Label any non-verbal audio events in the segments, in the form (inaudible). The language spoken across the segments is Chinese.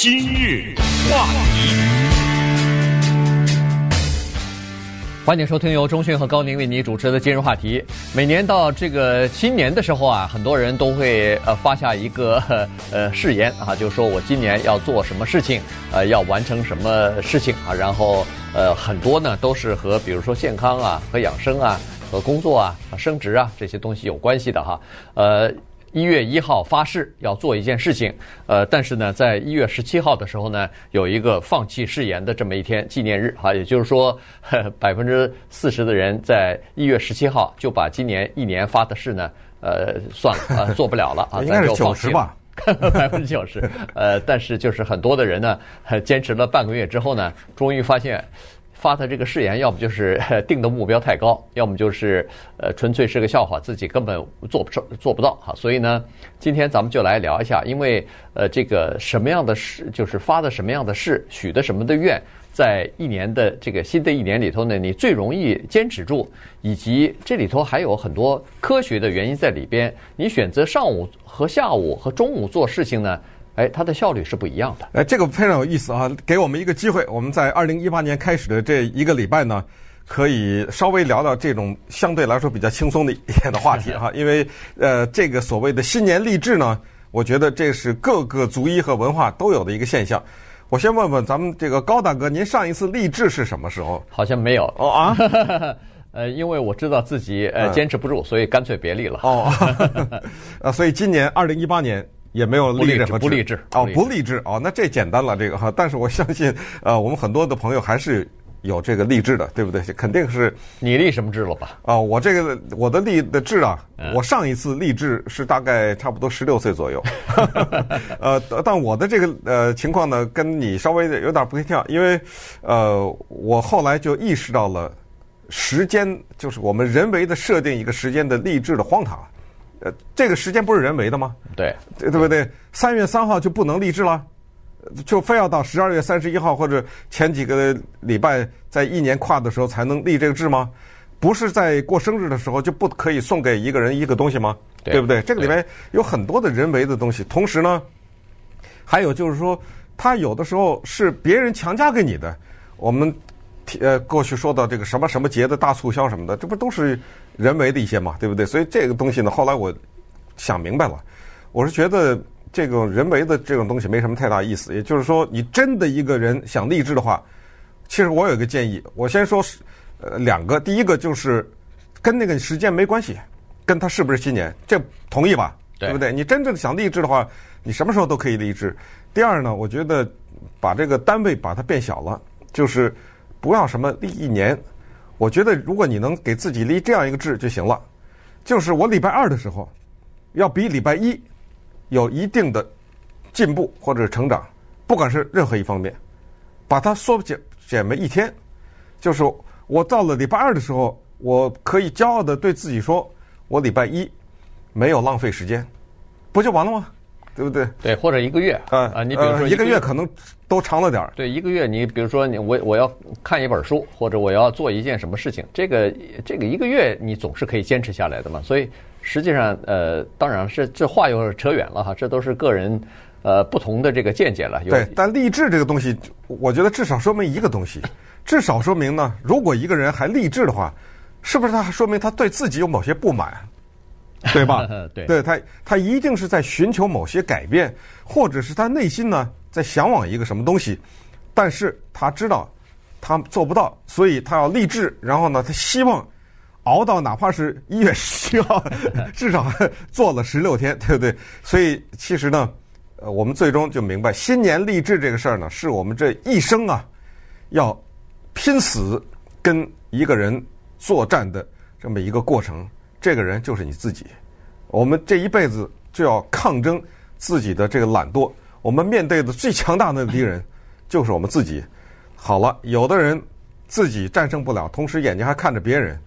今日话题，欢迎收听由中讯和高宁为你主持的今日话题。每年到这个新年的时候啊，很多人都会呃发下一个呃誓言啊，就是说我今年要做什么事情，呃要完成什么事情啊，然后呃很多呢都是和比如说健康啊、和养生啊、和工作啊、升职啊这些东西有关系的哈，呃。一月一号发誓要做一件事情，呃，但是呢，在一月十七号的时候呢，有一个放弃誓言的这么一天纪念日。哈，也就是说，(laughs) 百分之四十的人在一月十七号就把今年一年发的誓呢，呃，算了，呃，做不了了啊，(laughs) 应该是九十吧，(laughs) 百分之九十，呃，但是就是很多的人呢，坚持了半个月之后呢，终于发现。发的这个誓言，要不就是 (laughs) 定的目标太高，要么就是呃纯粹是个笑话，自己根本做不成、做不到哈。所以呢，今天咱们就来聊一下，因为呃这个什么样的誓，就是发的什么样的誓，许的什么的愿，在一年的这个新的一年里头呢，你最容易坚持住，以及这里头还有很多科学的原因在里边。你选择上午和下午和中午做事情呢？哎，它的效率是不一样的。哎，这个非常有意思啊！给我们一个机会，我们在二零一八年开始的这一个礼拜呢，可以稍微聊聊这种相对来说比较轻松的一点的话题哈。(laughs) 因为呃，这个所谓的新年励志呢，我觉得这是各个族裔和文化都有的一个现象。我先问问咱们这个高大哥，您上一次励志是什么时候？好像没有哦啊。(laughs) 呃，因为我知道自己呃坚持不住，所以干脆别立了。哦，(laughs) 呃，所以今年二零一八年。也没有励志，不励志哦，不励志哦，那这简单了这个哈。但是我相信，呃，我们很多的朋友还是有这个励志的，对不对？肯定是你立什么志了吧？啊，我这个我的立的志啊，我上一次励志是大概差不多十六岁左右。(laughs) 呃，但我的这个呃情况呢，跟你稍微有点不一样，因为呃，我后来就意识到了时间，就是我们人为的设定一个时间的励志的荒唐。呃，这个时间不是人为的吗？对，对不对？三月三号就不能励志了，就非要到十二月三十一号或者前几个礼拜在一年跨的时候才能立这个志吗？不是在过生日的时候就不可以送给一个人一个东西吗？对，对不对？这个里面有很多的人为的东西，同时呢，还有就是说，他有的时候是别人强加给你的。我们。呃，过去说到这个什么什么节的大促销什么的，这不都是人为的一些嘛，对不对？所以这个东西呢，后来我想明白了，我是觉得这种人为的这种东西没什么太大意思。也就是说，你真的一个人想励志的话，其实我有一个建议，我先说呃两个，第一个就是跟那个时间没关系，跟他是不是新年，这同意吧？对，对不对？你真正想励志的话，你什么时候都可以励志。第二呢，我觉得把这个单位把它变小了，就是。不要什么立一年，我觉得如果你能给自己立这样一个志就行了，就是我礼拜二的时候要比礼拜一有一定的进步或者成长，不管是任何一方面，把它缩减减为一天，就是我到了礼拜二的时候，我可以骄傲的对自己说，我礼拜一没有浪费时间，不就完了吗？对不对？对，或者一个月啊啊，你比如说一个月可能都长了点儿。对，一个月你比如说你我我要看一本书，或者我要做一件什么事情，这个这个一个月你总是可以坚持下来的嘛。所以实际上呃，当然是这话又扯远了哈，这都是个人呃不同的这个见解了。对，但励志这个东西，我觉得至少说明一个东西，至少说明呢，如果一个人还励志的话，是不是他还说明他对自己有某些不满？(laughs) 对吧？(laughs) 对，对他，他一定是在寻求某些改变，或者是他内心呢在向往一个什么东西，但是他知道他做不到，所以他要励志，然后呢，他希望熬到哪怕是一月十七号，(laughs) 至少做了十六天，对不对？所以其实呢，呃，我们最终就明白，新年励志这个事儿呢，是我们这一生啊要拼死跟一个人作战的这么一个过程。这个人就是你自己，我们这一辈子就要抗争自己的这个懒惰。我们面对的最强大的敌人就是我们自己。好了，有的人自己战胜不了，同时眼睛还看着别人，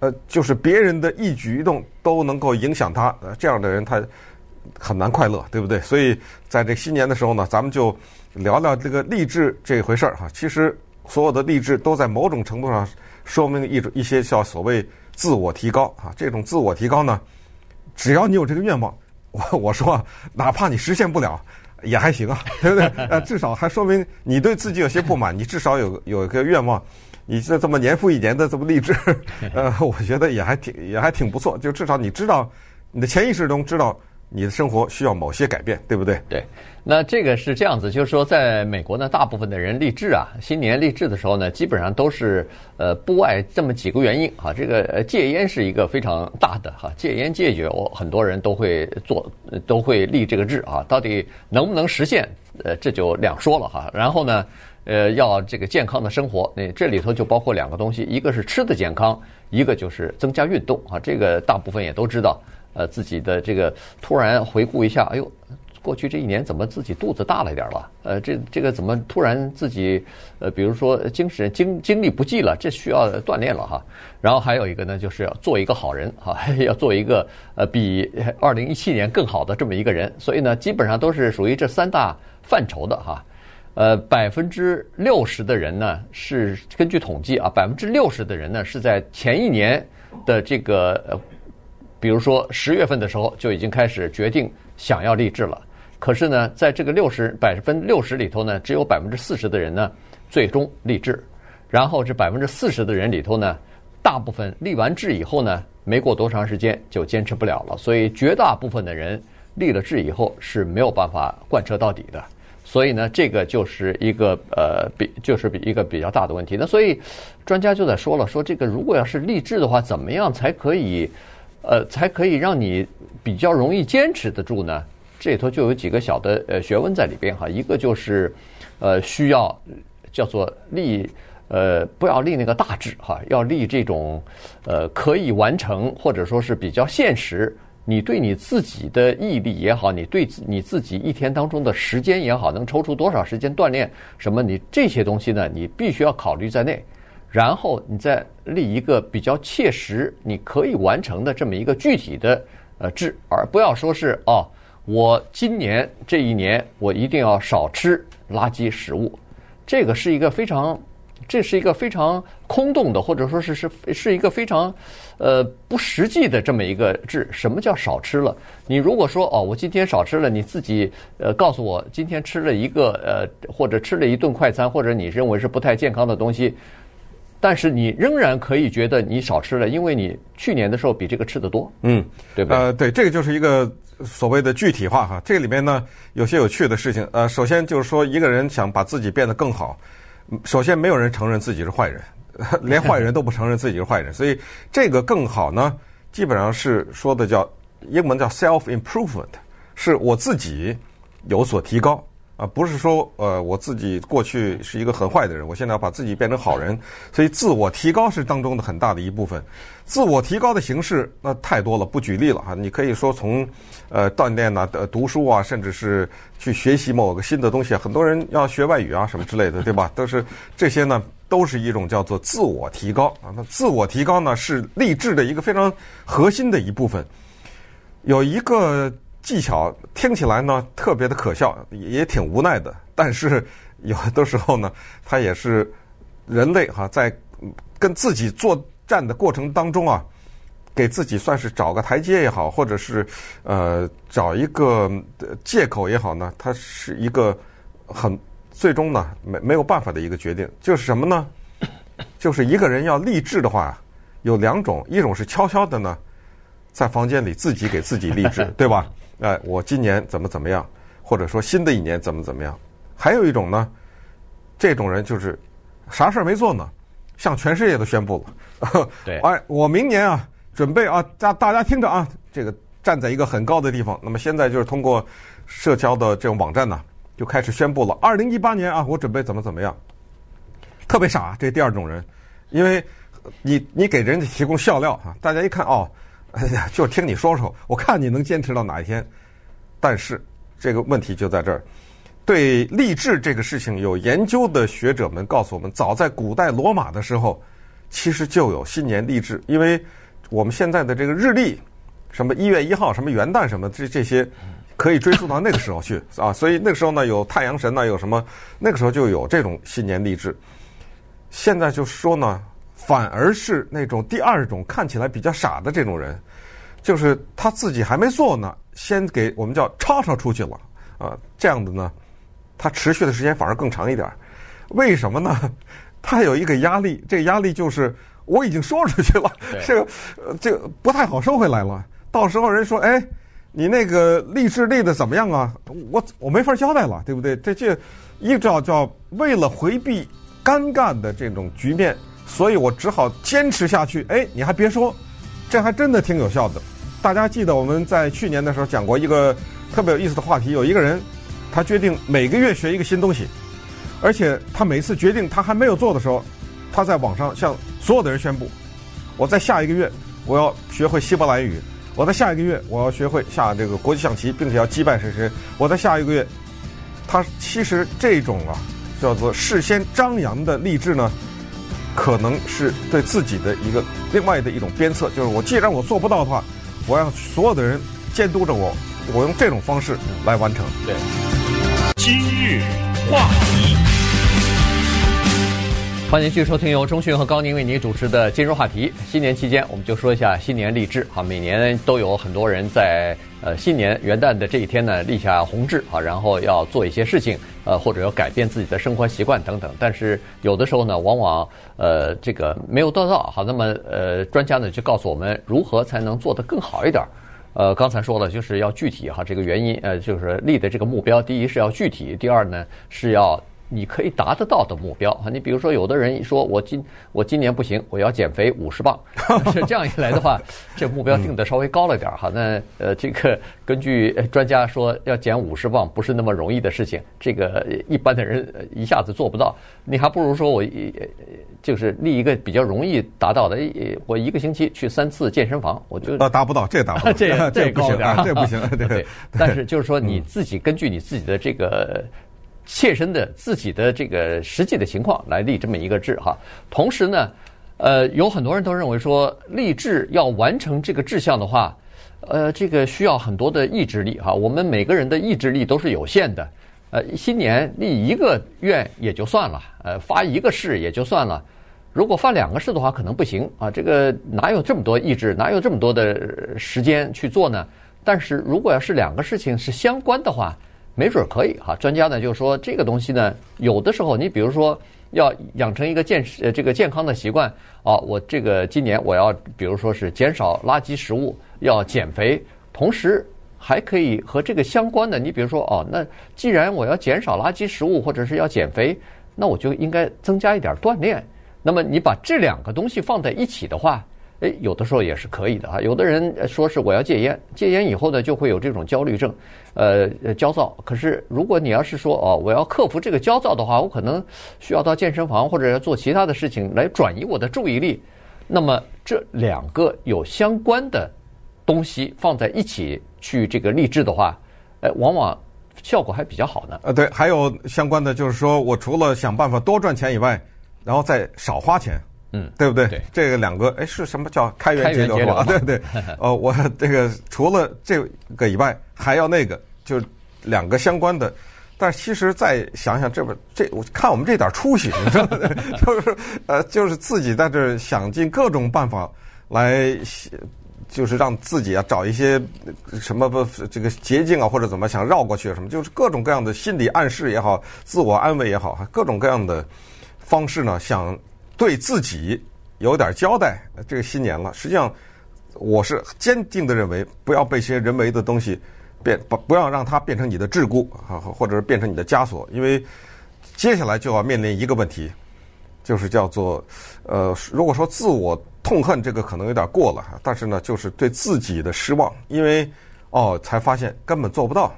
呃，就是别人的一举一动都能够影响他。呃，这样的人他很难快乐，对不对？所以在这新年的时候呢，咱们就聊聊这个励志这一回事儿哈。其实所有的励志都在某种程度上说明一种一些叫所谓。自我提高啊，这种自我提高呢，只要你有这个愿望，(laughs) 我我说，哪怕你实现不了，也还行啊，(laughs) 对不对？呃，至少还说明你对自己有些不满，你至少有有一个愿望，你这这么年复一年的这么励志，(laughs) 呃，我觉得也还挺也还挺不错。就至少你知道，你的潜意识中知道。你的生活需要某些改变，对不对？对，那这个是这样子，就是说，在美国呢，大部分的人立志啊，新年立志的时候呢，基本上都是呃不外这么几个原因啊。这个戒烟是一个非常大的哈，戒烟戒酒，很多人都会做，都会立这个志啊。到底能不能实现？呃，这就两说了哈。然后呢，呃，要这个健康的生活，那这里头就包括两个东西，一个是吃的健康，一个就是增加运动啊。这个大部分也都知道。呃，自己的这个突然回顾一下，哎呦，过去这一年怎么自己肚子大了一点了？呃，这这个怎么突然自己呃，比如说精神精精力不济了，这需要锻炼了哈。然后还有一个呢，就是要做一个好人哈，(laughs) 要做一个呃比二零一七年更好的这么一个人。所以呢，基本上都是属于这三大范畴的哈。呃，百分之六十的人呢是根据统计啊，百分之六十的人呢是在前一年的这个呃。比如说十月份的时候就已经开始决定想要立志了，可是呢，在这个六十百分六十里头呢，只有百分之四十的人呢最终立志，然后这百分之四十的人里头呢，大部分立完志以后呢，没过多长时间就坚持不了了，所以绝大部分的人立了志以后是没有办法贯彻到底的，所以呢，这个就是一个呃比就是比一个比较大的问题。那所以专家就在说了，说这个如果要是立志的话，怎么样才可以？呃，才可以让你比较容易坚持得住呢。这里头就有几个小的呃学问在里边哈。一个就是，呃，需要叫做立，呃，不要立那个大志哈，要立这种呃可以完成或者说是比较现实。你对你自己的毅力也好，你对你自己一天当中的时间也好，能抽出多少时间锻炼什么？你这些东西呢，你必须要考虑在内。然后你再立一个比较切实、你可以完成的这么一个具体的呃志，而不要说是哦，我今年这一年我一定要少吃垃圾食物，这个是一个非常，这是一个非常空洞的，或者说是是是一个非常呃不实际的这么一个志。什么叫少吃了？你如果说哦，我今天少吃了，你自己呃告诉我今天吃了一个呃或者吃了一顿快餐，或者你认为是不太健康的东西。但是你仍然可以觉得你少吃了，因为你去年的时候比这个吃的多，嗯，对吧？呃，对，这个就是一个所谓的具体化哈。这个里面呢，有些有趣的事情。呃，首先就是说，一个人想把自己变得更好，首先没有人承认自己是坏人，(laughs) 连坏人都不承认自己是坏人，所以这个更好呢，基本上是说的叫英文叫 self improvement，是我自己有所提高。啊，不是说呃，我自己过去是一个很坏的人，我现在要把自己变成好人，所以自我提高是当中的很大的一部分。自我提高的形式那太多了，不举例了哈。你可以说从呃锻炼呐、呃读书啊，甚至是去学习某个新的东西。很多人要学外语啊什么之类的，对吧？都是这些呢，都是一种叫做自我提高啊。那自我提高呢，是励志的一个非常核心的一部分。有一个。技巧听起来呢特别的可笑，也挺无奈的。但是有的时候呢，它也是人类哈在跟自己作战的过程当中啊，给自己算是找个台阶也好，或者是呃找一个借口也好呢，它是一个很最终呢没没有办法的一个决定。就是什么呢？就是一个人要励志的话，有两种，一种是悄悄的呢，在房间里自己给自己励志，对吧？哎，我今年怎么怎么样，或者说新的一年怎么怎么样？还有一种呢，这种人就是啥事儿没做呢，向全世界都宣布了。对，(laughs) 哎，我明年啊，准备啊，大大家听着啊，这个站在一个很高的地方。那么现在就是通过社交的这种网站呢，就开始宣布了。二零一八年啊，我准备怎么怎么样，特别傻。这第二种人，因为你你给人家提供笑料啊，大家一看哦。哎呀，就听你说说，我看你能坚持到哪一天。但是这个问题就在这儿，对励志这个事情有研究的学者们告诉我们，早在古代罗马的时候，其实就有新年励志，因为我们现在的这个日历，什么一月一号，什么元旦，什么这这些，可以追溯到那个时候去 (laughs) 啊。所以那个时候呢，有太阳神呢，有什么，那个时候就有这种新年励志。现在就说呢。反而是那种第二种看起来比较傻的这种人，就是他自己还没做呢，先给我们叫吵吵出去了。啊，这样的呢，他持续的时间反而更长一点。为什么呢？他有一个压力，这个压力就是我已经说出去了，这个这个不太好收回来了。到时候人说，哎，你那个励志立的怎么样啊？我我没法交代了，对不对？这这一照叫为了回避尴尬的这种局面，所以我只好坚持下去。哎，你还别说，这还真的挺有效的。大家记得我们在去年的时候讲过一个特别有意思的话题，有一个人他决定每个月学一个新东西。而且他每次决定他还没有做的时候，他在网上向所有的人宣布：我在下一个月我要学会希伯来语，我在下一个月我要学会下这个国际象棋，并且要击败谁谁。我在下一个月，他其实这种啊叫做事先张扬的励志呢，可能是对自己的一个另外的一种鞭策，就是我既然我做不到的话，我让所有的人监督着我，我用这种方式来完成。对，今日话题。欢迎继续收听由中讯和高宁为您主持的今日话题。新年期间，我们就说一下新年励志。哈，每年都有很多人在呃新年元旦的这一天呢立下宏志啊，然后要做一些事情，呃或者要改变自己的生活习惯等等。但是有的时候呢，往往呃这个没有做到。好，那么呃专家呢就告诉我们如何才能做得更好一点。呃，刚才说了就是要具体哈，这个原因呃就是立的这个目标，第一是要具体，第二呢是要。你可以达得到的目标啊，(laughs) 你比如说，有的人说我今我今年不行，我要减肥五十磅，(laughs) 是这样一来的话，(laughs) 这目标定的稍微高了点儿哈。那呃，这个根据专家说，要减五十磅不是那么容易的事情，这个一般的人一下子做不到。你还不如说我一就是立一个比较容易达到的，我一个星期去三次健身房，我就啊达不到，这达不到，这这高点儿，这不行，对对。但是就是说你自己根据你自己的这个。切身的自己的这个实际的情况来立这么一个志哈，同时呢，呃，有很多人都认为说立志要完成这个志向的话，呃，这个需要很多的意志力哈。我们每个人的意志力都是有限的，呃，新年立一个愿也就算了，呃，发一个誓也就算了，如果发两个誓的话，可能不行啊。这个哪有这么多意志，哪有这么多的时间去做呢？但是如果要是两个事情是相关的话，没准可以哈，专家呢就说这个东西呢，有的时候你比如说要养成一个健呃这个健康的习惯啊，我这个今年我要比如说是减少垃圾食物，要减肥，同时还可以和这个相关的，你比如说哦，那既然我要减少垃圾食物或者是要减肥，那我就应该增加一点锻炼。那么你把这两个东西放在一起的话。哎，有的时候也是可以的哈。有的人说是我要戒烟，戒烟以后呢，就会有这种焦虑症，呃，焦躁。可是如果你要是说哦，我要克服这个焦躁的话，我可能需要到健身房或者要做其他的事情来转移我的注意力。那么这两个有相关的东西放在一起去这个励志的话，哎，往往效果还比较好呢。呃，对，还有相关的就是说我除了想办法多赚钱以外，然后再少花钱。嗯，对不对？对这个两个，哎，是什么叫开源节流啊？对对，呃，我这个除了这个以外，还要那个，就两个相关的。但是其实再想想，这不这，我看我们这点出息，你知道吗？就是呃，就是自己在这想尽各种办法来，就是让自己啊找一些什么不这个捷径啊，或者怎么想绕过去什么，就是各种各样的心理暗示也好，自我安慰也好，各种各样的方式呢，想。对自己有点交代，这个新年了。实际上，我是坚定的认为，不要被一些人为的东西变，不不要让它变成你的桎梏啊，或者是变成你的枷锁。因为接下来就要面临一个问题，就是叫做呃，如果说自我痛恨，这个可能有点过了，但是呢，就是对自己的失望，因为哦，才发现根本做不到。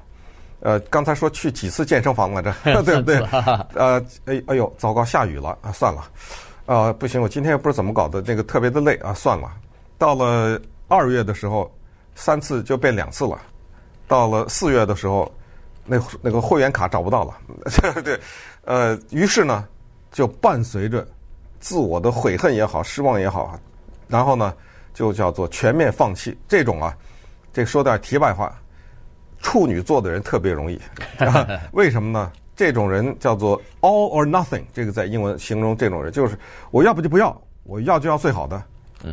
呃，刚才说去几次健身房来着，对不对？呃，(laughs) 哎哎呦，糟糕，下雨了啊，算了。啊，不行，我今天也不知道怎么搞的，那个特别的累啊，算了。到了二月的时候，三次就变两次了。到了四月的时候，那那个会员卡找不到了，(laughs) 对，呃，于是呢，就伴随着自我的悔恨也好，失望也好，然后呢，就叫做全面放弃。这种啊，这说点题外话，处女座的人特别容易，(laughs) 为什么呢？这种人叫做 all or nothing，这个在英文形容这种人，就是我要不就不要，我要就要最好的，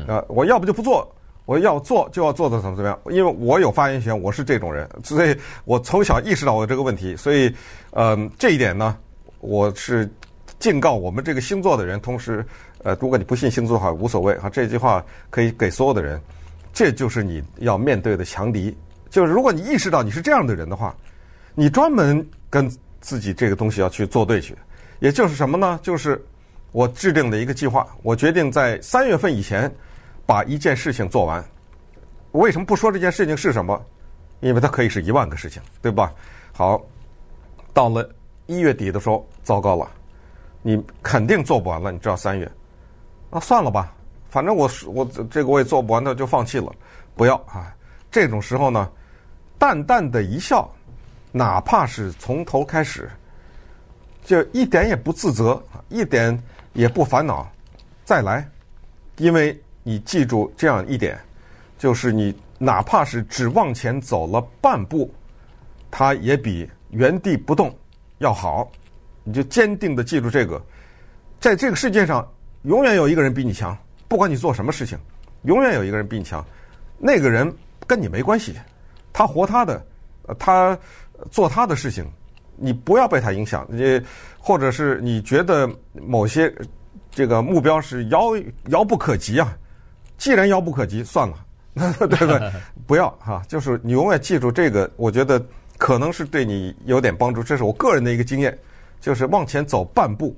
啊，我要不就不做，我要做就要做的怎么怎么样，因为我有发言权，我是这种人，所以我从小意识到我这个问题，所以，嗯、呃，这一点呢，我是警告我们这个星座的人，同时，呃，如果你不信星座的话，无所谓哈，这句话可以给所有的人，这就是你要面对的强敌，就是如果你意识到你是这样的人的话，你专门跟自己这个东西要去做对去，也就是什么呢？就是我制定的一个计划，我决定在三月份以前。把一件事情做完，为什么不说这件事情是什么？因为它可以是一万个事情，对吧？好，到了一月底的时候，糟糕了，你肯定做不完了。你知道三月，那算了吧，反正我我这个我也做不完，那就放弃了。不要啊！这种时候呢，淡淡的一笑，哪怕是从头开始，就一点也不自责，一点也不烦恼，再来，因为。你记住这样一点，就是你哪怕是只往前走了半步，它也比原地不动要好。你就坚定的记住这个，在这个世界上，永远有一个人比你强，不管你做什么事情，永远有一个人比你强。那个人跟你没关系，他活他的，他做他的事情，你不要被他影响。你或者是你觉得某些这个目标是遥遥不可及啊。既然遥不可及，算了，(laughs) 对不对？(laughs) 不要哈，就是你永远记住这个，我觉得可能是对你有点帮助。这是我个人的一个经验，就是往前走半步，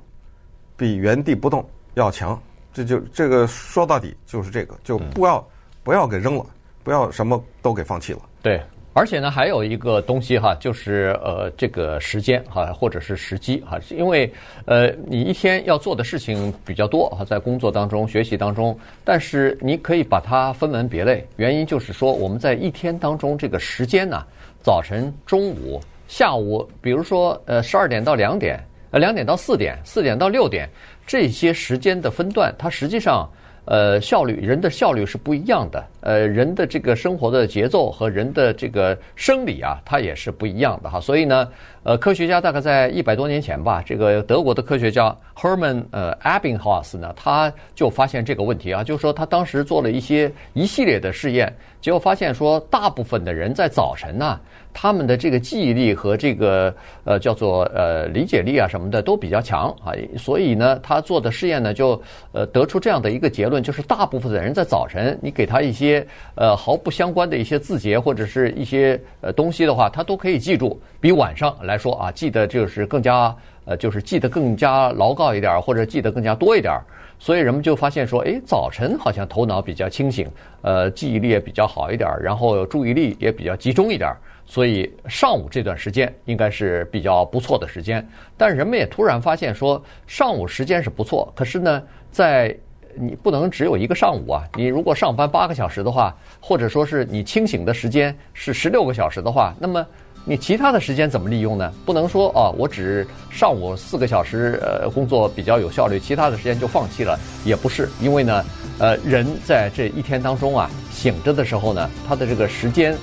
比原地不动要强。这就这个说到底就是这个，就不要不要给扔了，不要什么都给放弃了。对。而且呢，还有一个东西哈，就是呃，这个时间哈，或者是时机哈，因为呃，你一天要做的事情比较多哈，在工作当中、学习当中，但是你可以把它分门别类。原因就是说，我们在一天当中这个时间呢，早晨、中午、下午，比如说呃，十二点到两点，呃，两点到四点，四点到六点，这些时间的分段，它实际上。呃，效率，人的效率是不一样的。呃，人的这个生活的节奏和人的这个生理啊，它也是不一样的哈。所以呢，呃，科学家大概在一百多年前吧，这个德国的科学家 Herman 呃 Ebbinghaus 呢，他就发现这个问题啊，就是说他当时做了一些一系列的试验，结果发现说，大部分的人在早晨呢。他们的这个记忆力和这个呃叫做呃理解力啊什么的都比较强啊，所以呢，他做的试验呢就呃得出这样的一个结论，就是大部分的人在早晨，你给他一些呃毫不相关的一些字节或者是一些呃东西的话，他都可以记住，比晚上来说啊记得就是更加呃就是记得更加牢靠一点，或者记得更加多一点。所以人们就发现说，哎，早晨好像头脑比较清醒，呃，记忆力也比较好一点，然后注意力也比较集中一点。所以上午这段时间应该是比较不错的时间，但人们也突然发现说，上午时间是不错，可是呢，在你不能只有一个上午啊，你如果上班八个小时的话，或者说是你清醒的时间是十六个小时的话，那么你其他的时间怎么利用呢？不能说哦，我只上午四个小时呃工作比较有效率，其他的时间就放弃了，也不是，因为呢，呃，人在这一天当中啊，醒着的时候呢，他的这个时间。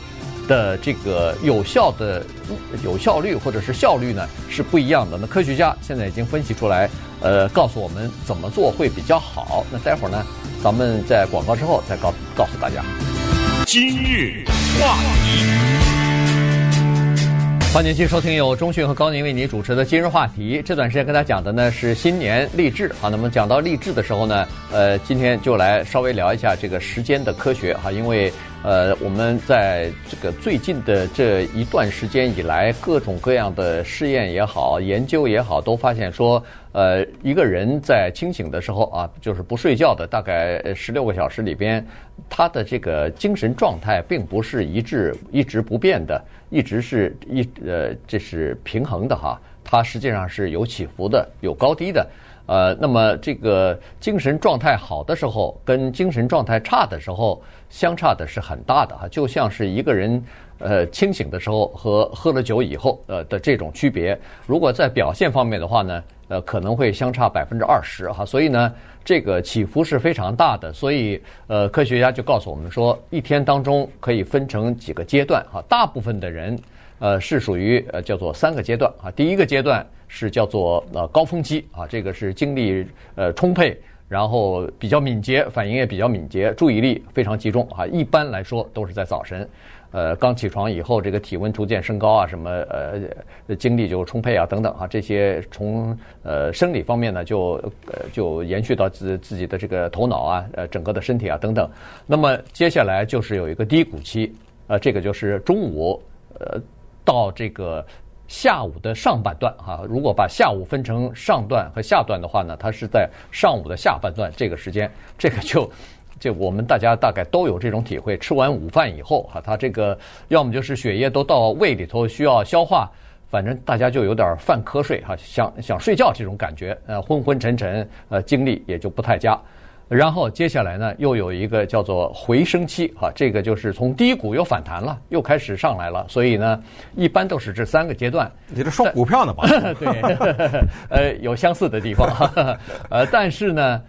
的这个有效的有效率或者是效率呢是不一样的。那科学家现在已经分析出来，呃，告诉我们怎么做会比较好。那待会儿呢，咱们在广告之后再告告诉大家。今日话题。欢迎继续收听由中讯和高宁为您主持的今日话题。这段时间跟大家讲的呢是新年励志。好，那么讲到励志的时候呢，呃，今天就来稍微聊一下这个时间的科学哈，因为呃，我们在这个最近的这一段时间以来，各种各样的试验也好，研究也好，都发现说，呃，一个人在清醒的时候啊，就是不睡觉的，大概十六个小时里边，他的这个精神状态并不是一致、一直不变的。一直是一呃，这是平衡的哈，它实际上是有起伏的，有高低的。呃，那么这个精神状态好的时候，跟精神状态差的时候，相差的是很大的哈，就像是一个人呃清醒的时候和喝了酒以后呃的这种区别。如果在表现方面的话呢，呃可能会相差百分之二十哈，所以呢。这个起伏是非常大的，所以呃，科学家就告诉我们说，一天当中可以分成几个阶段哈。大部分的人呃是属于呃叫做三个阶段啊。第一个阶段是叫做呃高峰期啊，这个是精力呃充沛，然后比较敏捷，反应也比较敏捷，注意力非常集中啊。一般来说都是在早晨。呃，刚起床以后，这个体温逐渐升高啊，什么呃，精力就充沛啊，等等啊，这些从呃生理方面呢，就呃就延续到自自己的这个头脑啊，呃，整个的身体啊等等。那么接下来就是有一个低谷期，呃，这个就是中午呃到这个下午的上半段哈、如果把下午分成上段和下段的话呢，它是在上午的下半段这个时间，这个就。就我们大家大概都有这种体会，吃完午饭以后，哈，他这个要么就是血液都到胃里头需要消化，反正大家就有点犯瞌睡，哈，想想睡觉这种感觉，呃，昏昏沉沉，呃，精力也就不太佳。然后接下来呢，又有一个叫做回升期，哈，这个就是从低谷又反弹了，又开始上来了。所以呢，一般都是这三个阶段。你这说股票呢吧？(laughs) 对，(laughs) 呃，有相似的地方，(laughs) 呃，但是呢。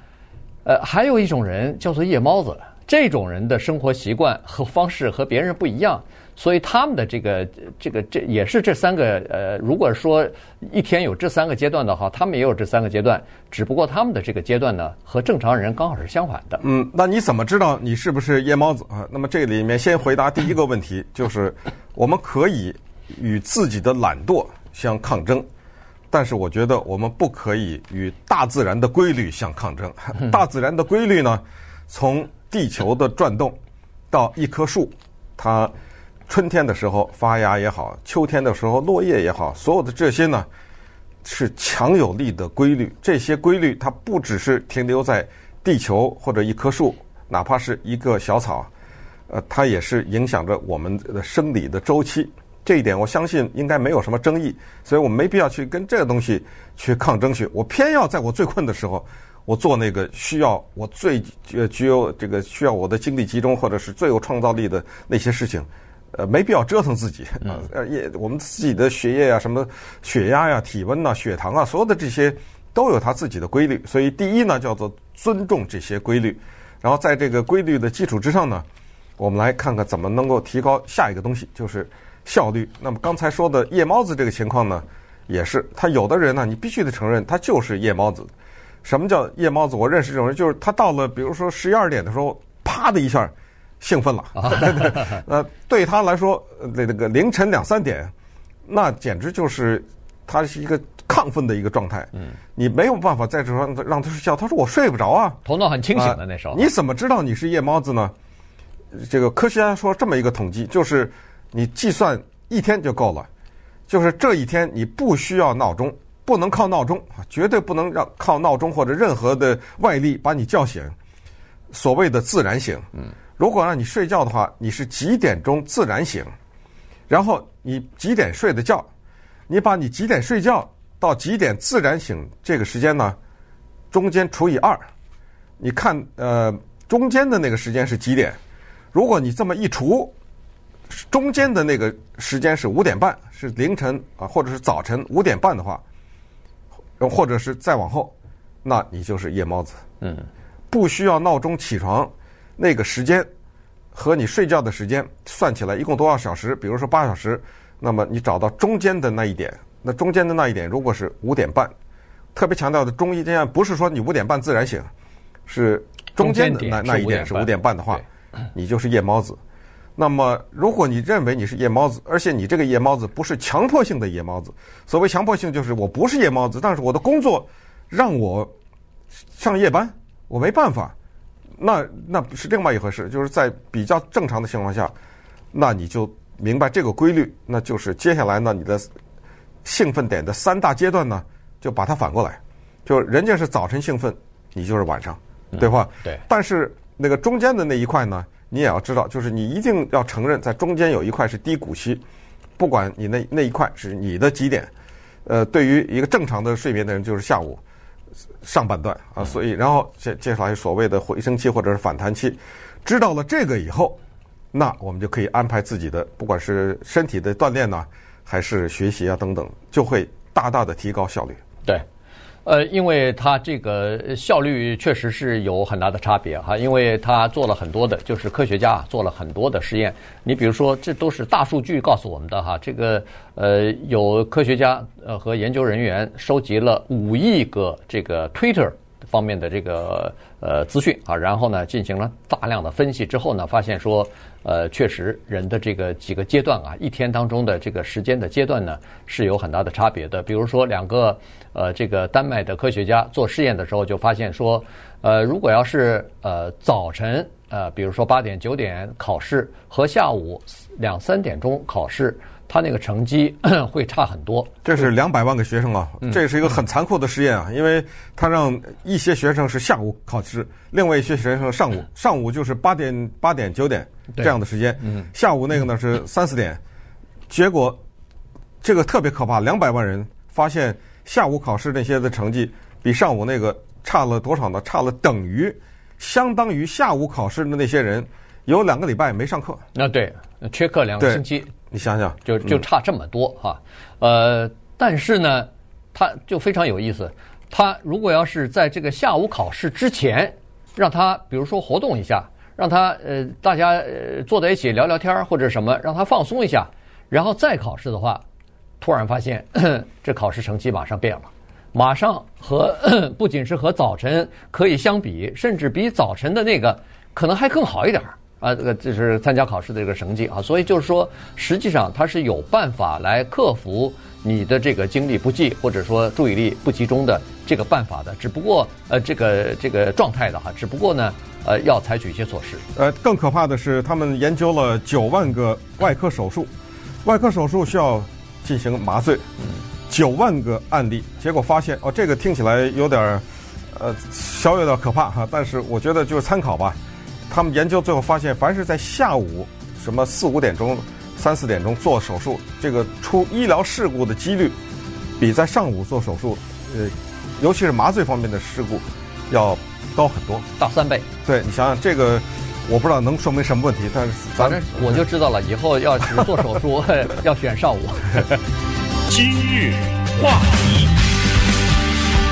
呃，还有一种人叫做夜猫子，这种人的生活习惯和方式和别人不一样，所以他们的这个这个这也是这三个呃，如果说一天有这三个阶段的话，他们也有这三个阶段，只不过他们的这个阶段呢，和正常人刚好是相反的。嗯，那你怎么知道你是不是夜猫子啊？那么这里面先回答第一个问题，(laughs) 就是我们可以与自己的懒惰相抗争。但是我觉得我们不可以与大自然的规律相抗争。(laughs) 大自然的规律呢，从地球的转动到一棵树，它春天的时候发芽也好，秋天的时候落叶也好，所有的这些呢是强有力的规律。这些规律它不只是停留在地球或者一棵树，哪怕是一个小草，呃，它也是影响着我们的生理的周期。这一点我相信应该没有什么争议，所以我们没必要去跟这个东西去抗争去。我偏要在我最困的时候，我做那个需要我最呃具有这个需要我的精力集中或者是最有创造力的那些事情，呃，没必要折腾自己啊。呃，也我们自己的血液啊、什么血压呀、体温呐、血糖啊，所有的这些都有它自己的规律。所以第一呢，叫做尊重这些规律，然后在这个规律的基础之上呢，我们来看看怎么能够提高下一个东西，就是。效率。那么刚才说的夜猫子这个情况呢，也是他有的人呢，你必须得承认他就是夜猫子。什么叫夜猫子？我认识这种人，就是他到了比如说十一二点的时候，啪的一下兴奋了。(laughs) 呃，对他来说，那那个凌晨两三点，那简直就是他是一个亢奋的一个状态。嗯，你没有办法在这让让他睡觉。他说我睡不着啊，头脑很清醒的那时候。你怎么知道你是夜猫子呢？这个科学家说这么一个统计，就是。你计算一天就够了，就是这一天你不需要闹钟，不能靠闹钟啊，绝对不能让靠闹钟或者任何的外力把你叫醒。所谓的自然醒，嗯，如果让你睡觉的话，你是几点钟自然醒，然后你几点睡的觉，你把你几点睡觉到几点自然醒这个时间呢，中间除以二，你看呃中间的那个时间是几点？如果你这么一除。中间的那个时间是五点半，是凌晨啊，或者是早晨五点半的话，或者是再往后，那你就是夜猫子。嗯，不需要闹钟起床，那个时间和你睡觉的时间算起来一共多少小时？比如说八小时，那么你找到中间的那一点，那中间的那一点如果是五点半，特别强调的中医这样不是说你五点半自然醒，是中间的那那一点是五点半的话，你就是夜猫子。那么，如果你认为你是夜猫子，而且你这个夜猫子不是强迫性的夜猫子，所谓强迫性就是我不是夜猫子，但是我的工作让我上夜班，我没办法，那那是另外一回事。就是在比较正常的情况下，那你就明白这个规律，那就是接下来呢，你的兴奋点的三大阶段呢，就把它反过来，就是人家是早晨兴奋，你就是晚上，对吧？嗯，对。但是那个中间的那一块呢？你也要知道，就是你一定要承认，在中间有一块是低谷期，不管你那那一块是你的几点，呃，对于一个正常的睡眠的人，就是下午上半段啊，所以然后接接下来所谓的回升期或者是反弹期，知道了这个以后，那我们就可以安排自己的，不管是身体的锻炼呢，还是学习啊等等，就会大大的提高效率。对。呃，因为它这个效率确实是有很大的差别哈，因为它做了很多的，就是科学家做了很多的实验。你比如说，这都是大数据告诉我们的哈，这个呃，有科学家呃和研究人员收集了五亿个这个 Twitter 方面的这个呃资讯啊，然后呢进行了大量的分析之后呢，发现说呃确实人的这个几个阶段啊，一天当中的这个时间的阶段呢是有很大的差别的。比如说两个呃这个丹麦的科学家做试验的时候就发现说，呃如果要是呃早晨呃比如说八点九点考试和下午两三点钟考试。他那个成绩 (coughs) 会差很多。这是两百万个学生啊，这是一个很残酷的实验啊，因为他让一些学生是下午考试，另外一些学生上午，(coughs) 上午就是八点八点九点这样的时间，下午那个呢 (coughs) 是三四点。结果这个特别可怕，两百万人发现下午考试那些的成绩比上午那个差了多少呢？差了等于相当于下午考试的那些人有两个礼拜没上课。那对，缺课两个星期。你想想，就就差这么多哈，呃，但是呢，他就非常有意思。他如果要是在这个下午考试之前，让他比如说活动一下，让他呃大家呃坐在一起聊聊天或者什么，让他放松一下，然后再考试的话，突然发现 (coughs) 这考试成绩马上变了，马上和 (coughs) 不仅是和早晨可以相比，甚至比早晨的那个可能还更好一点儿。啊，这个这是参加考试的这个成绩啊，所以就是说，实际上它是有办法来克服你的这个精力不济或者说注意力不集中的这个办法的，只不过呃这个这个状态的哈，只不过呢呃要采取一些措施。呃，更可怕的是，他们研究了九万个外科手术，外科手术需要进行麻醉，九万个案例，结果发现哦，这个听起来有点儿呃小有点可怕哈，但是我觉得就是参考吧。他们研究最后发现，凡是在下午什么四五点钟、三四点钟做手术，这个出医疗事故的几率，比在上午做手术，呃，尤其是麻醉方面的事故，要高很多，大三倍。对，你想想这个，我不知道能说明什么问题，但是反正 (laughs) 我就知道了，以后要是做手术 (laughs) 要选上午。今日话题。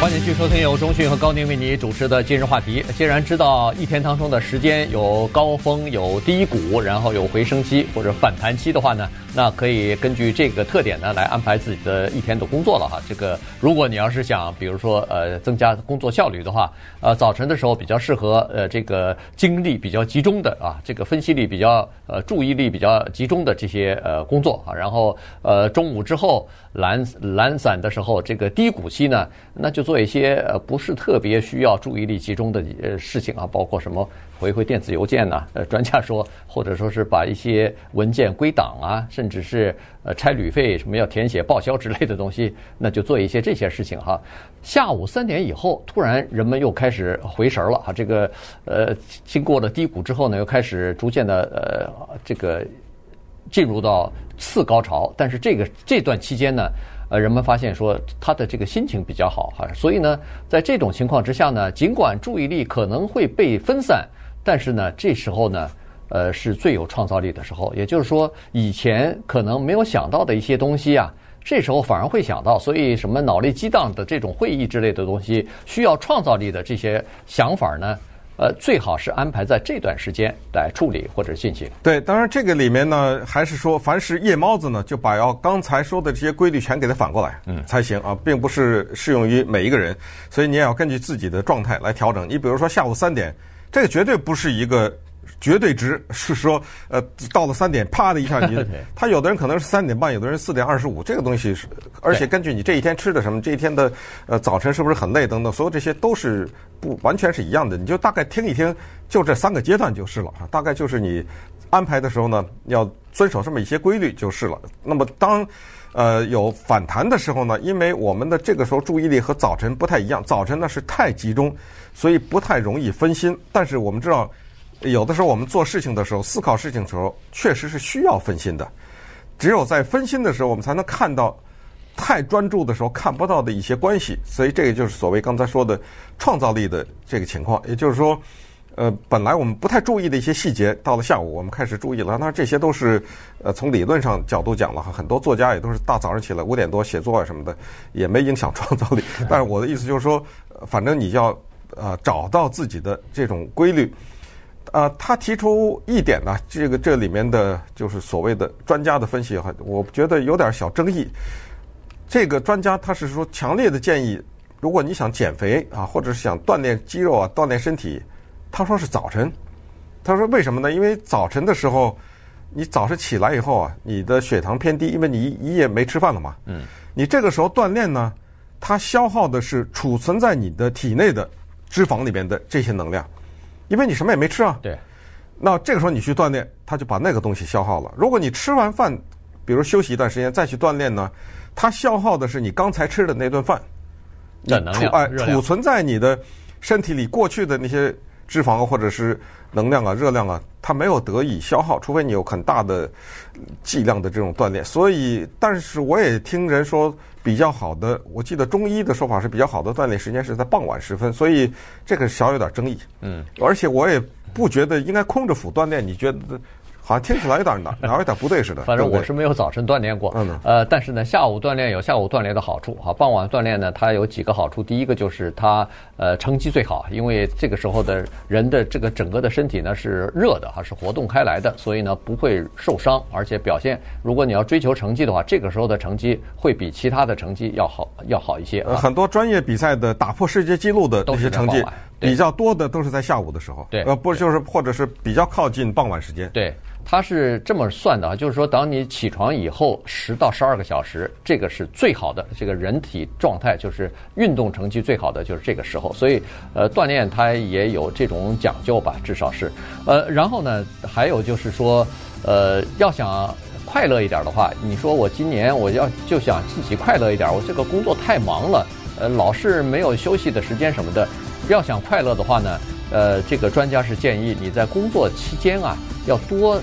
欢迎继续收听由中讯和高宁为你主持的今日话题。既然知道一天当中的时间有高峰、有低谷，然后有回升期或者反弹期的话呢，那可以根据这个特点呢来安排自己的一天的工作了哈。这个如果你要是想，比如说呃增加工作效率的话，呃早晨的时候比较适合呃这个精力比较集中的啊，这个分析力比较呃注意力比较集中的这些呃工作啊。然后呃中午之后懒懒散的时候，这个低谷期呢，那就做。做一些呃不是特别需要注意力集中的呃事情啊，包括什么回回电子邮件呐，呃专家说，或者说是把一些文件归档啊，甚至是呃差旅费什么要填写报销之类的东西，那就做一些这些事情哈。下午三点以后，突然人们又开始回神了哈，这个呃经过了低谷之后呢，又开始逐渐的呃这个进入到次高潮，但是这个这段期间呢。呃，人们发现说他的这个心情比较好哈，所以呢，在这种情况之下呢，尽管注意力可能会被分散，但是呢，这时候呢，呃，是最有创造力的时候。也就是说，以前可能没有想到的一些东西啊，这时候反而会想到。所以，什么脑力激荡的这种会议之类的东西，需要创造力的这些想法呢？呃，最好是安排在这段时间来处理或者进行。对，当然这个里面呢，还是说，凡是夜猫子呢，就把要刚才说的这些规律全给它反过来，嗯，才行啊，并不是适用于每一个人，所以你也要根据自己的状态来调整。你比如说下午三点，这个绝对不是一个。绝对值是说，呃，到了三点，啪的一下，(laughs) 你他有的人可能是三点半，有的人四点二十五，这个东西是，而且根据你这一天吃的什么，这一天的呃早晨是不是很累等等，所有这些都是不完全是一样的，你就大概听一听，就这三个阶段就是了啊，大概就是你安排的时候呢，要遵守这么一些规律就是了。那么当呃有反弹的时候呢，因为我们的这个时候注意力和早晨不太一样，早晨呢是太集中，所以不太容易分心，但是我们知道。有的时候我们做事情的时候，思考事情的时候，确实是需要分心的。只有在分心的时候，我们才能看到太专注的时候看不到的一些关系。所以这个就是所谓刚才说的创造力的这个情况。也就是说，呃，本来我们不太注意的一些细节，到了下午我们开始注意了。那这些都是呃从理论上角度讲了，很多作家也都是大早上起来五点多写作啊什么的，也没影响创造力。但是我的意思就是说，反正你要呃找到自己的这种规律。呃，他提出一点呢，这个这里面的就是所谓的专家的分析哈，我觉得有点小争议。这个专家他是说强烈的建议如果你想减肥啊，或者是想锻炼肌肉啊，锻炼身体，他说是早晨。他说为什么呢？因为早晨的时候，你早上起来以后啊，你的血糖偏低，因为你一夜没吃饭了嘛。嗯。你这个时候锻炼呢，它消耗的是储存在你的体内的脂肪里边的这些能量，因为你什么也没吃啊。对。那这个时候你去锻炼，它就把那个东西消耗了。如果你吃完饭，比如休息一段时间再去锻炼呢，它消耗的是你刚才吃的那顿饭，的能量，哎，储存在你的身体里过去的那些脂肪或者是能量啊、热量啊，它没有得以消耗，除非你有很大的剂量的这种锻炼。所以，但是我也听人说比较好的，我记得中医的说法是比较好的锻炼时间是在傍晚时分，所以这个小有点争议。嗯，而且我也。不觉得应该空着腹锻炼？你觉得好像听起来有点哪 (laughs) 哪有点不对似的？反正我是没有早晨锻炼过。嗯。呃，但是呢，下午锻炼有下午锻炼的好处。哈，傍晚锻炼呢，它有几个好处。第一个就是它呃成绩最好，因为这个时候的人的这个整个的身体呢是热的哈，是活动开来的，所以呢不会受伤，而且表现。如果你要追求成绩的话，这个时候的成绩会比其他的成绩要好要好一些。呃，很多专业比赛的打破世界纪录的这些成绩。比较多的都是在下午的时候，对，呃，不就是或者是比较靠近傍晚时间。对，它是这么算的啊，就是说，当你起床以后十到十二个小时，这个是最好的，这个人体状态就是运动成绩最好的就是这个时候。所以，呃，锻炼它也有这种讲究吧，至少是。呃，然后呢，还有就是说，呃，要想快乐一点的话，你说我今年我要就想自己快乐一点，我这个工作太忙了，呃，老是没有休息的时间什么的。要想快乐的话呢，呃，这个专家是建议你在工作期间啊，要多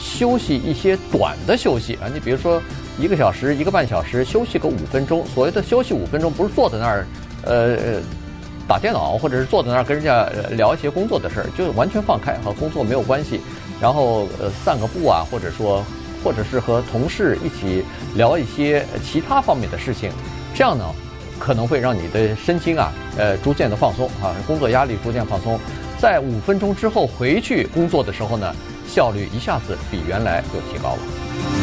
休息一些短的休息啊。你比如说一个小时、一个半小时休息个五分钟。所谓的休息五分钟，不是坐在那儿呃打电脑，或者是坐在那儿跟人家聊一些工作的事儿，就完全放开，和工作没有关系。然后呃散个步啊，或者说或者是和同事一起聊一些其他方面的事情，这样呢。可能会让你的身心啊，呃，逐渐的放松啊，工作压力逐渐放松，在五分钟之后回去工作的时候呢，效率一下子比原来又提高了。